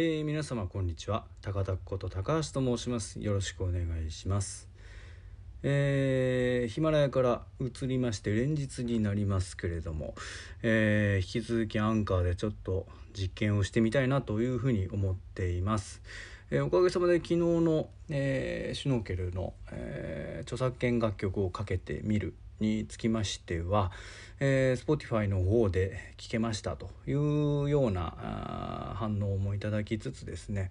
えー、皆様こんにちは。高田こと高橋と申します。よろしくお願いします。えー、ヒマラヤから移りまして連日になりますけれども、えー、引き続きアンカーでちょっと実験をしてみたいなというふうに思っています、えー、おかげさまで昨日の、えシュノーケルの、え著作権楽曲をかけてみるにつきましては、えー、Spotify の方で聞けましたというような反応もいただきつつですね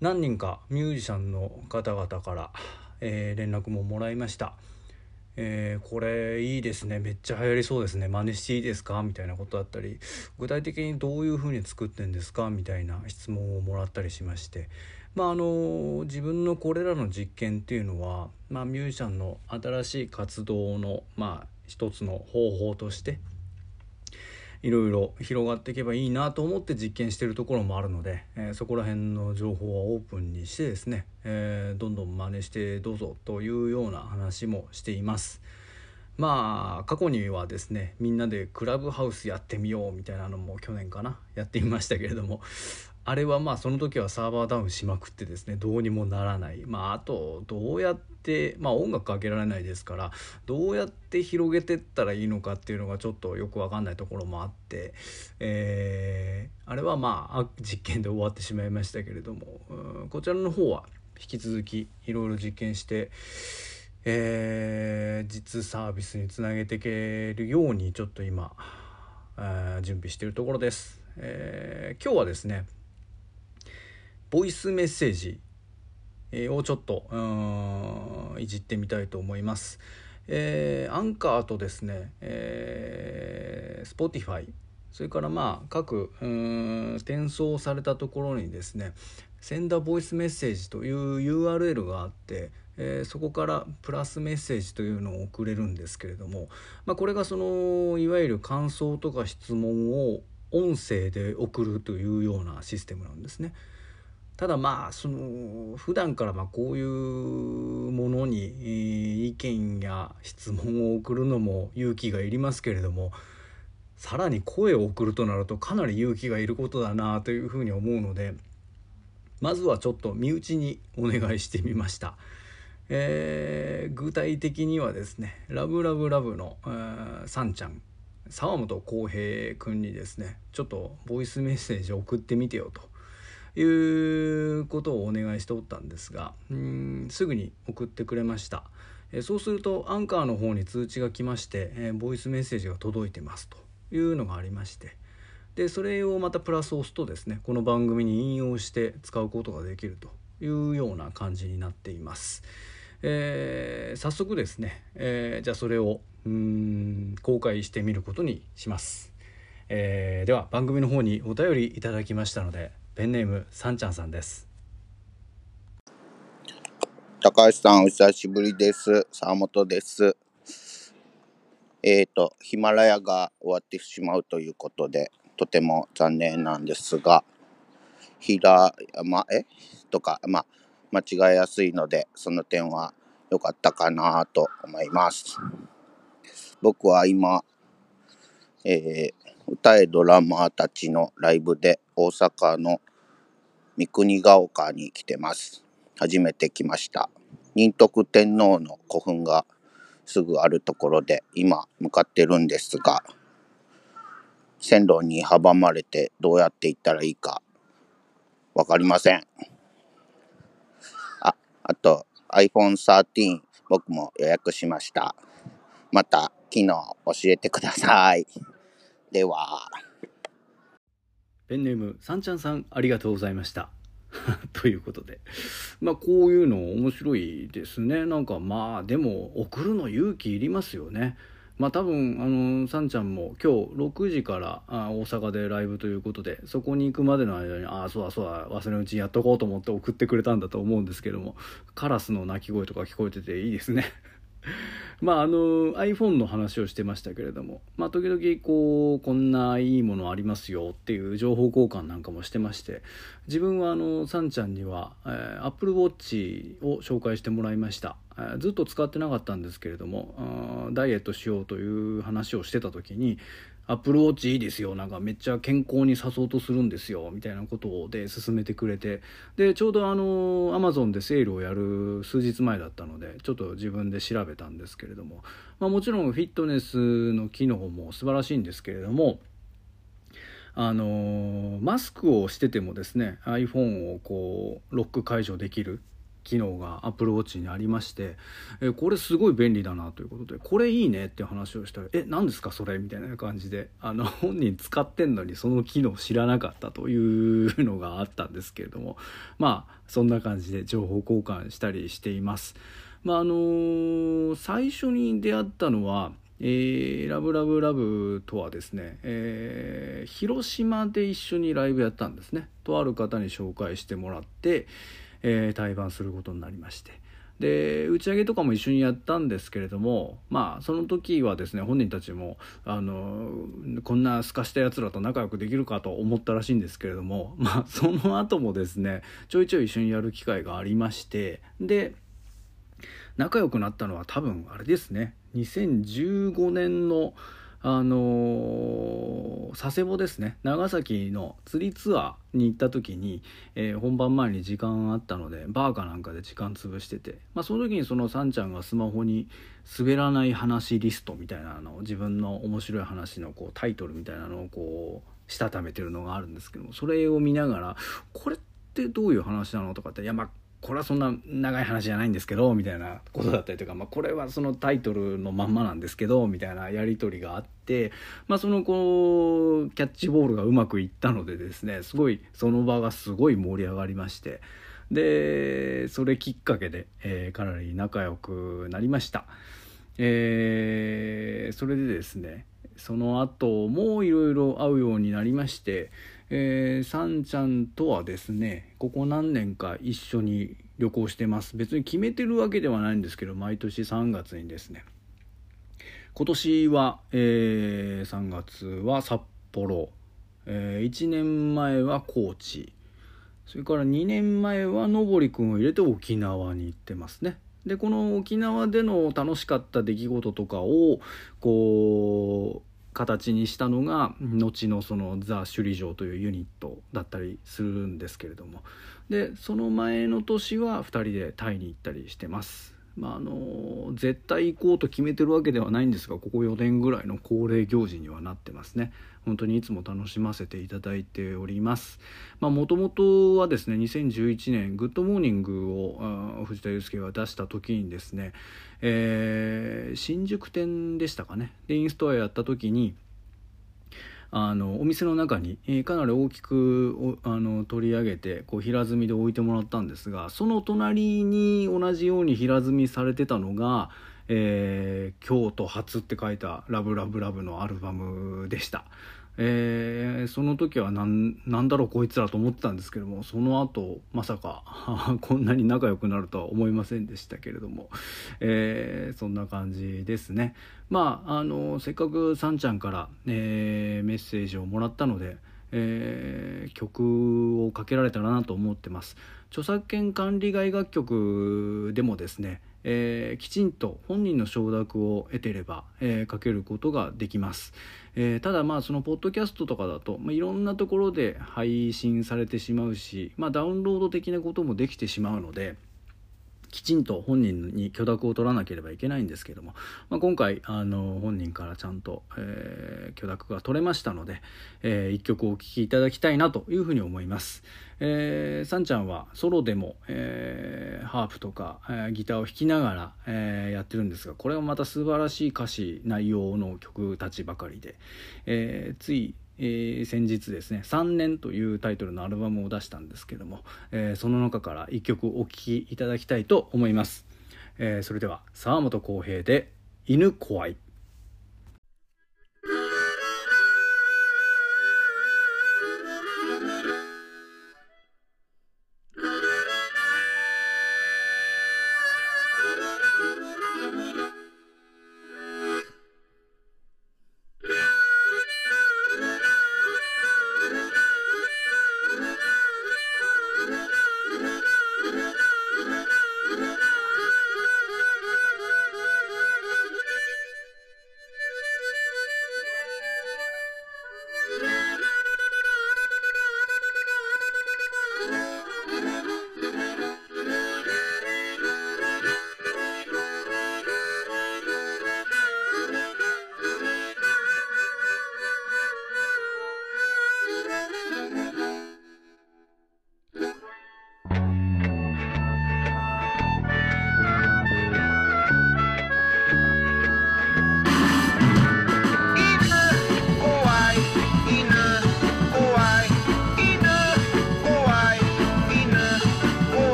何人かミュージシャンの方々から、えー、連絡ももらいました。えー、これいいですねめっちゃ流行りそうですね真似していいですか？みたいなことだったり具体的にどういうふうに作ってんですか？みたいな質問をもらったりしましてまああの自分のこれらの実験っていうのは、まあ、ミュージシャンの新しい活動のまあ一つの方法としていろいろ広がっていけばいいなと思って実験してるところもあるので、えー、そこら辺の情報はオープンにしてですね、えー、どんどん真似してどうぞというような話もしています。まあ過去にはですねみんなでクラブハウスやってみようみたいなのも去年かなやってみましたけれどもあれはまあその時はサーバーダウンしまくってですねどうにもならない。まああとどうやってまあ音楽かけられないですからどうやって広げてったらいいのかっていうのがちょっとよく分かんないところもあって、えー、あれはまあ実験で終わってしまいましたけれどもこちらの方は引き続きいろいろ実験してえー、実サービスにつなげていけるようにちょっと今、えー、準備しているところです、えー、今日はですねボイスメッセージをちょっといじってみたいと思います、えー、アンカーとですね、えー、Spotify それからまあ各転送されたところにですね「センダーボイスメッセージ」という URL があってえー、そこからプラスメッセージというのを送れるんですけれども、まあ、これがそのいわゆる感想とか質問を音声で送るというようなシステムなんですね。ただまあその普段からまこういうものに意見や質問を送るのも勇気がいりますけれどもさらに声を送るとなるとかなり勇気がいることだなというふうに思うのでまずはちょっと身内にお願いしてみました。えー、具体的にはですね「ラブラブラブの」えー、さんちゃん沢本浩平君にですねちょっとボイスメッセージを送ってみてよということをお願いしておったんですがうんすぐに送ってくれました、え、そうするとアンカーの方に通知が来まして、え、ボイスメッセージが届いてますというのがありましてでそれをまたプラス押すとですねこの番組に引用して使うことができるというような感じになっています。えー、早速ですね、えー、じゃあそれをうん公開してみることにします、えー、では番組の方にお便りいただきましたのでペンネームさんちゃんさんです。高橋さんお久しぶりです。沢本です。えっ、ー、とヒマラヤが終わってしまうということでとても残念なんですが平山えとかまあ間違えやすいので、その点は良かったかなと思います。僕は今、えー、歌えドラマーたちのライブで大阪の三国ヶ丘に来てます。初めて来ました。仁徳天皇の古墳がすぐあるところで今向かってるんですが、線路に阻まれてどうやって行ったらいいかわかりません。ああと iPhone 13僕も予約しました。また昨日教えてください。では。ペンネームさんちゃんさんありがとうございました。ということで。まあこういうの面白いですね。なんかまあでも送るの勇気いりますよね。まあ多分あのさんちゃんも今日6時から大阪でライブということでそこに行くまでの間にああそうだそうだ忘れのうちにやっとこうと思って送ってくれたんだと思うんですけどもカラスの鳴き声とか聞こえてていいですね。まああの iPhone の話をしてましたけれどもまあ時々こうこんないいものありますよっていう情報交換なんかもしてまして自分はあのさんちゃんには、えー、Apple Watch を紹介してもらいました。えずっと使ってなかったんですけれどもダイエットしようという話をしてた時にアップルウォッチいいですよ。なんかめっちゃ健康にさそうとするんですよ。みたいなことをで勧めてくれて。でちょうどあのアマゾンでセールをやる数日前だったのでちょっと自分で調べたんですけれども、まあ、もちろんフィットネスの機能も素晴らしいんですけれどもあのマスクをしててもですね iPhone をこうロック解除できる。機能が Apple Watch にありまして、えこれすごい便利だなということでこれいいねって話をしたら「え何ですかそれ?」みたいな感じであの本人使ってんのにその機能知らなかったというのがあったんですけれどもまあそんな感じで情報交換したりしています。まああの最初に出会ったのはえー、ラブラブラブとはですね、えー、広島で一緒にライブやったんですねとある方に紹介してもらって、えー、対バンすることになりまして。で打ち上げとかも一緒にやったんですけれどもまあその時はですね本人たちもあのこんなすかしたやつらと仲良くできるかと思ったらしいんですけれども まあその後もですねちょいちょい一緒にやる機会がありましてで仲良くなったのは多分あれですね2015年のあの佐世保ですね長崎の釣りツアーに行った時に、えー、本番前に時間あったのでバーかなんかで時間潰してて、まあ、その時にそのさんちゃんがスマホに「滑らない話リスト」みたいなのを自分の面白い話のこうタイトルみたいなのをこうしたためてるのがあるんですけどもそれを見ながら「これってどういう話なの?」とかって「いやまあこれはそんな長い話じゃないんですけどみたいなことだったりとか、まあ、これはそのタイトルのまんまなんですけどみたいなやり取りがあって、まあ、そのこうキャッチボールがうまくいったのでですねすごいその場がすごい盛り上がりましてでそれきっかけで、えー、かなり仲良くなりました。えー、それでですねその後もいろいろ会うようになりましてえー、さんちゃんとはですねここ何年か一緒に旅行してます。別に決めてるわけではないんですけど毎年3月にですね。今年は、えー、3月は札幌、えー、1年前は高知。それから2年前はのぼりくんを入れて沖縄に行ってますね。でこの沖縄での楽しかった出来事とかをこう形にしたのが後のそのザ・首里城というユニットだったりするんですけれどもでその前の年は2人でタイに行ったりしてます。まあ、あの絶対行こうと決めてるわけではないんですがここ4年ぐらいの恒例行事にはなってますね。本当にいつも楽しませていただいております。もともとはですね2011年「Good Morning を」藤田祐介が出した時にですね、えー、新宿店でしたかね。でインストアやった時にあのお店の中に、えー、かなり大きくあの取り上げてこう平積みで置いてもらったんですがその隣に同じように平積みされてたのが「えー、京都初」って書いた「ラブラブラブ」のアルバムでした。えー、その時は何だろうこいつらと思ってたんですけどもその後まさか こんなに仲良くなるとは思いませんでしたけれども、えー、そんな感じですねまああのせっかくさんちゃんから、えー、メッセージをもらったので、え、曲をかけられたらなと思ってます著作権管理外楽曲でもですねえー、きちんと本人の承諾を得てれば、えー、かけることができます、えー、ただまあそのポッドキャストとかだと、まあ、いろんなところで配信されてしまうし、まあ、ダウンロード的なこともできてしまうのできちんと本人に許諾を取らなければいけないんですけども、まあ、今回あの本人からちゃんと、えー、許諾が取れましたので、えー、一曲お聴きいただきたいなというふうに思います。えー、さんちゃんはソロでも、えー、ハープとか、えー、ギターを弾きながら、え、やってるんですがこれはまた素晴らしい歌詞内容の曲たちばかりで、え、ついえー、先日ですね「3年」というタイトルのアルバムを出したんですけども、えー、その中から1曲お聴きいただきたいと思います、えー、それでは沢本浩平で「犬怖い」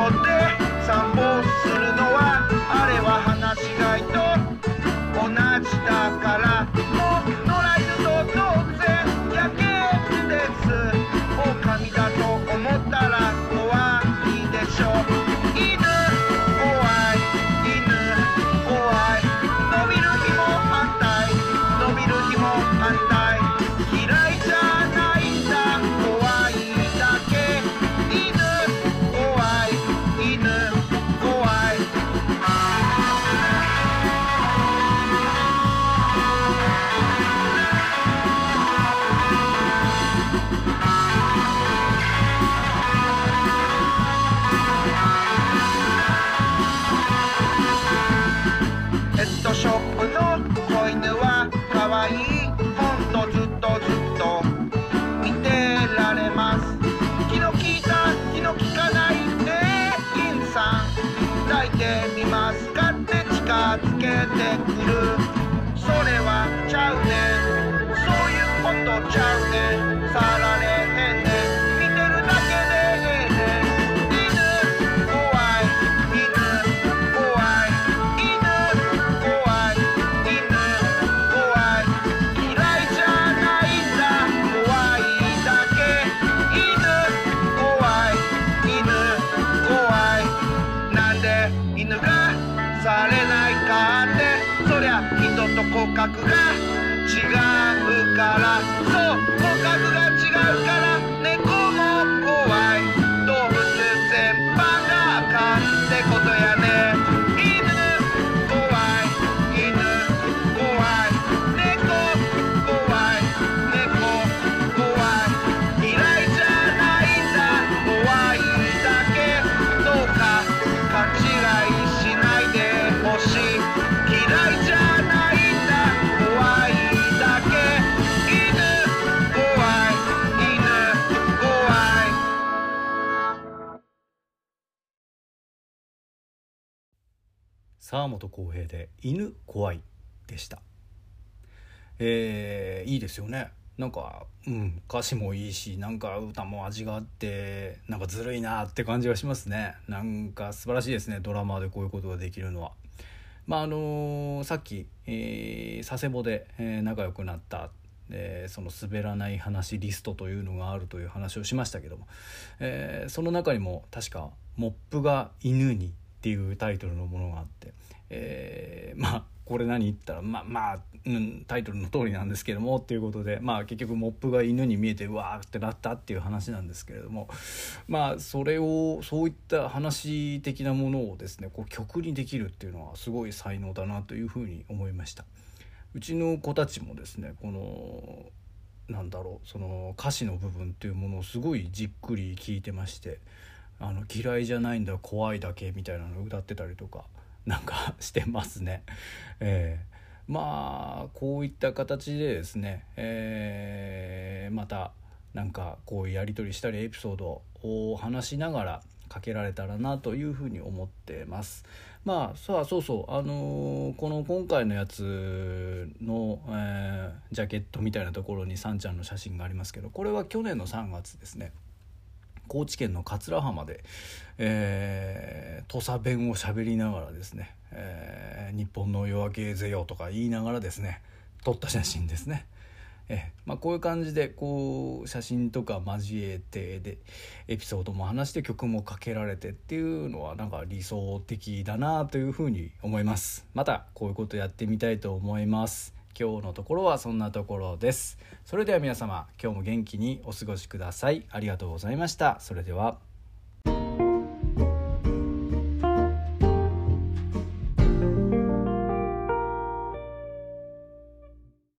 持って散歩づけ覚が違うから。そう。沢本浩平で「犬怖い」でした。えー、いいですよね。なんか、うん、歌詞もいいしなんか歌も味があってなんかずるいなって感じがしますね。なんか素晴らしいですねドラマでこういうことができるのは。まああのーさっき、えー佐世保で、えー仲良くなったえーその滑らない話リストというのがあるという話をしましたけども、えーその中にも確か「モップが犬に」っていうタイトルのものがあって、えーまあこれ何言ったらまあまあ、うん、タイトルの通りなんですけどもっていうことでまあ結局モップが犬に見えてうわーってなったっていう話なんですけれどもまあそれをそういった話的なものをですねこう曲にできるっていうのはすごい才能だなというふうに思いました。うちの子たちもですねこのなんだろうその歌詞の部分っていうものをすごいじっくり聞いてましてあの嫌いじゃないんだ怖いだけみたいなのを歌ってたりとかなんか してますね。えーまあこういった形でですね、えーまたなんかこういうやり取りしたりエピソードを話しながらかけられたらなというふうに思ってます。まあさあそうそうあのーこの今回のやつの、えージャケットみたいなところにさんちゃんの写真がありますけどこれは去年の3月ですね高知県の桂浜で、えー土佐弁を喋りながらですね、えー日本の夜明けぜよ」とか言いながらですね撮った写真ですね。えまあ、こういう感じでこう写真とか交えてでエピソードも話して曲もかけられてっていうのはなんか理想的だなというふうに思いますまたこういうことやってみたいと思います今日のところはそんなところです。それでは皆様今日も元気にお過ごしください。ありがとうございました。それでは。